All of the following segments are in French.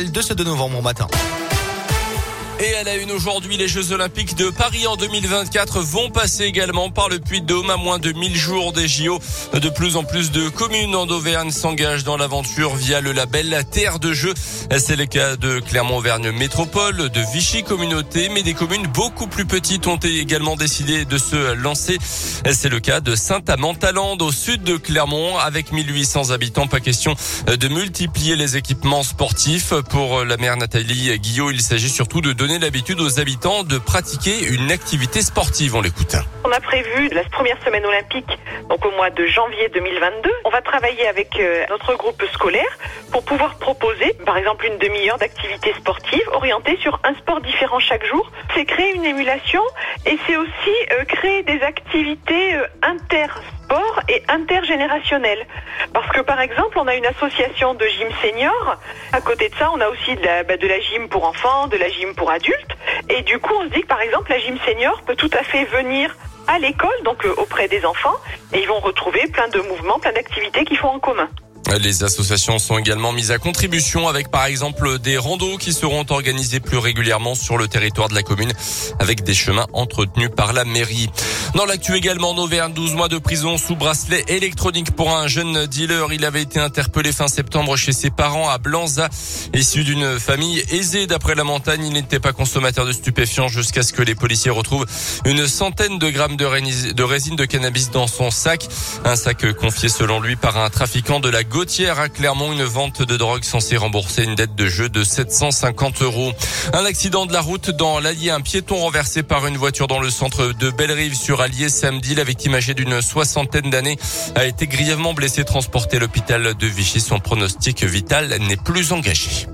de ce 2 novembre matin. Et à la une aujourd'hui, les Jeux Olympiques de Paris en 2024 vont passer également par le Puy-de-Dôme à moins de 1000 jours des JO. De plus en plus de communes en Auvergne s'engagent dans l'aventure via le label Terre de Jeux. C'est le cas de Clermont-Auvergne Métropole, de Vichy Communauté, mais des communes beaucoup plus petites ont également décidé de se lancer. C'est le cas de Saint-Amand-Talande au sud de Clermont avec 1800 habitants. Pas question de multiplier les équipements sportifs. Pour la maire Nathalie Guillot, il s'agit surtout de donner l'habitude aux habitants de pratiquer une activité sportive. On l'écoute. On a prévu la première semaine olympique, donc au mois de janvier 2022. On va travailler avec euh, notre groupe scolaire pour pouvoir proposer, par exemple, une demi-heure d'activité sportive orientée sur un sport différent chaque jour. C'est créer une émulation et c'est aussi euh, créer des activités euh, et intergénérationnelles. Parce que par exemple, on a une association de gym senior. À côté de ça, on a aussi de la, bah, de la gym pour enfants, de la gym pour adultes. Et du coup, on se dit que par exemple, la gym senior peut tout à fait venir à l'école, donc euh, auprès des enfants, et ils vont retrouver plein de mouvements, plein d'activités qu'ils font en commun. Les associations sont également mises à contribution avec par exemple des randos qui seront organisés plus régulièrement sur le territoire de la commune avec des chemins entretenus par la mairie. Dans l'actu également en Auvergne, 12 mois de prison sous bracelet électronique pour un jeune dealer. Il avait été interpellé fin septembre chez ses parents à Blanza. Issu d'une famille aisée d'après la montagne, il n'était pas consommateur de stupéfiants jusqu'à ce que les policiers retrouvent une centaine de grammes de résine de cannabis dans son sac. Un sac confié selon lui par un trafiquant de la À Clermont, une vente de drogue censée rembourser une dette de jeu de 750 euros. Un accident de la route dans l'Allier, un piéton renversé par une voiture dans le centre de Bellerive sur Allier samedi. La victime âgée d'une soixantaine d'années a été grièvement blessée, transportée à l'hôpital de Vichy. Son pronostic vital n'est plus engagé.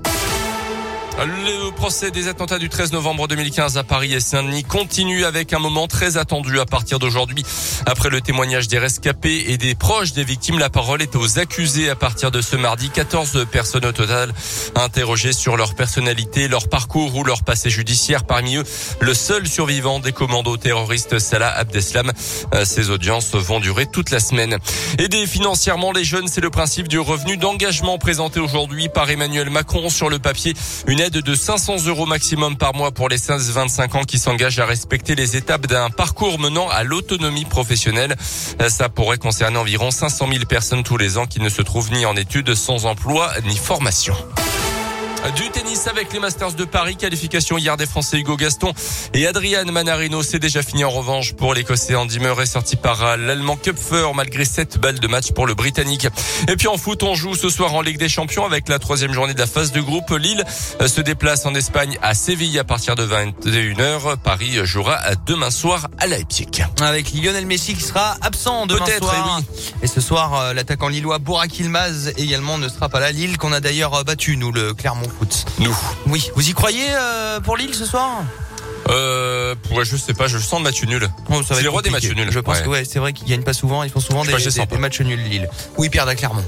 Le procès des attentats du 13 novembre 2015 à Paris et Saint-Denis continue avec un moment très attendu à partir d'aujourd'hui. Après le témoignage des rescapés et des proches des victimes, la parole est aux accusés à partir de ce mardi. 14 personnes au total interrogées sur leur personnalité, leur parcours ou leur passé judiciaire. Parmi eux, le seul survivant des commandos terroristes, Salah Abdeslam. Euh, ces audiences vont durer toute la semaine. Aider financièrement les jeunes, c'est le principe du revenu d'engagement présenté aujourd'hui par Emmanuel Macron sur le papier. De 500 euros maximum par mois pour les 16-25 ans qui s'engagent à respecter les étapes d'un parcours menant à l'autonomie professionnelle. Ça pourrait concerner environ 500 000 personnes tous les ans qui ne se trouvent ni en études, sans emploi, ni formation. Du tennis avec les Masters de Paris. Qualification hier des Français Hugo Gaston et Adrian Manarino. C'est déjà fini en revanche pour l'Écossais Andy Murray sorti par l'Allemand Kupfer malgré 7 balles de match pour le Britannique. Et puis en foot, on joue ce soir en Ligue des Champions avec la troisième journée de la phase de groupe. Lille se déplace en Espagne à Séville à partir de 21h. Paris jouera demain soir à Leipzig. Avec Lionel Messi qui sera absent demain soir. Et, et ce soir, euh, l'attaquant lillois Bourak Ilmaz également ne sera pas là. Lille qu'on a d'ailleurs battu, nous, le Clermont Nous. Oui. Vous y croyez euh, pour Lille ce soir? Euh, ouais, je sais pas, je sens le match nul. Oh, c'est le roi des matchs nuls. Je pense que ouais, c'est vrai qu'ils gagnent pas souvent, ils font souvent des, des, des, matchs nuls Lille. Oui, Pierre Clermont.